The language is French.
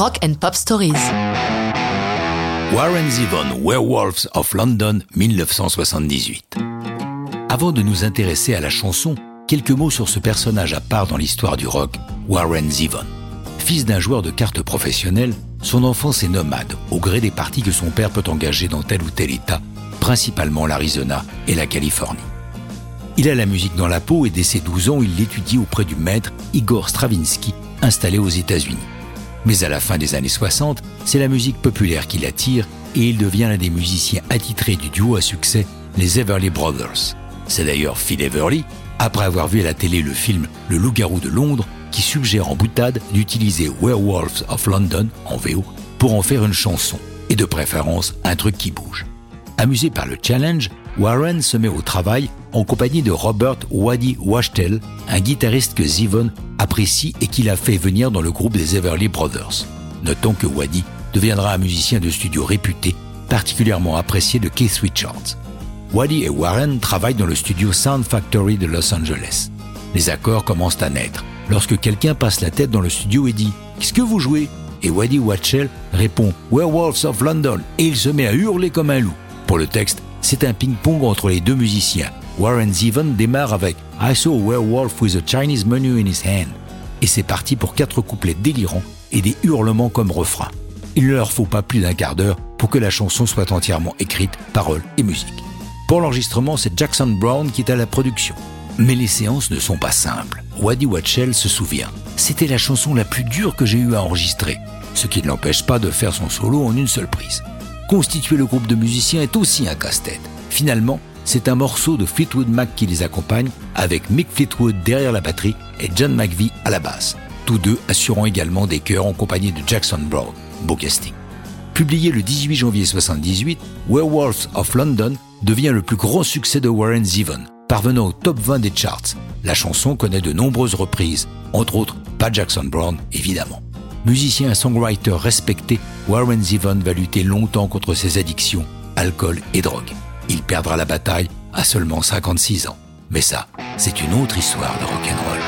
Rock and Pop Stories. Warren Zevon, Werewolves of London, 1978. Avant de nous intéresser à la chanson, quelques mots sur ce personnage à part dans l'histoire du rock, Warren Zevon. Fils d'un joueur de cartes professionnel, son enfance est nomade, au gré des parties que son père peut engager dans tel ou tel État, principalement l'Arizona et la Californie. Il a la musique dans la peau et dès ses 12 ans, il l'étudie auprès du maître Igor Stravinsky, installé aux États-Unis. Mais à la fin des années 60, c'est la musique populaire qui l'attire et il devient l'un des musiciens attitrés du duo à succès, les Everly Brothers. C'est d'ailleurs Phil Everly, après avoir vu à la télé le film Le Loup-garou de Londres, qui suggère en boutade d'utiliser Werewolves of London, en VO, pour en faire une chanson, et de préférence un truc qui bouge. Amusé par le challenge, Warren se met au travail en compagnie de Robert Waddy Wachtel, un guitariste que Zevon apprécie et qu'il a fait venir dans le groupe des Everly Brothers. Notons que Waddy deviendra un musicien de studio réputé, particulièrement apprécié de Keith Richards. Waddy et Warren travaillent dans le studio Sound Factory de Los Angeles. Les accords commencent à naître lorsque quelqu'un passe la tête dans le studio et dit Qu'est-ce que vous jouez? Et Waddy Wachtel répond Werewolves of London et il se met à hurler comme un loup. Pour le texte, c'est un ping-pong entre les deux musiciens. Warren Zevon démarre avec I saw a werewolf with a Chinese menu in his hand. Et c'est parti pour quatre couplets délirants et des hurlements comme refrain. Il ne leur faut pas plus d'un quart d'heure pour que la chanson soit entièrement écrite, paroles et musique. Pour l'enregistrement, c'est Jackson Brown qui est à la production. Mais les séances ne sont pas simples. Waddy Watchell se souvient. C'était la chanson la plus dure que j'ai eu à enregistrer, ce qui ne l'empêche pas de faire son solo en une seule prise. Constituer le groupe de musiciens est aussi un casse-tête. Finalement, c'est un morceau de Fleetwood Mac qui les accompagne, avec Mick Fleetwood derrière la batterie et John McVie à la basse, tous deux assurant également des chœurs en compagnie de Jackson Brown. Beau casting. Publié le 18 janvier 1978, Werewolves of London devient le plus grand succès de Warren Zevon, parvenant au top 20 des charts. La chanson connaît de nombreuses reprises, entre autres pas Jackson Brown évidemment. Musicien et songwriter respecté, Warren Zevon va lutter longtemps contre ses addictions, alcool et drogue. Il perdra la bataille à seulement 56 ans. Mais ça, c'est une autre histoire de rock'n'roll.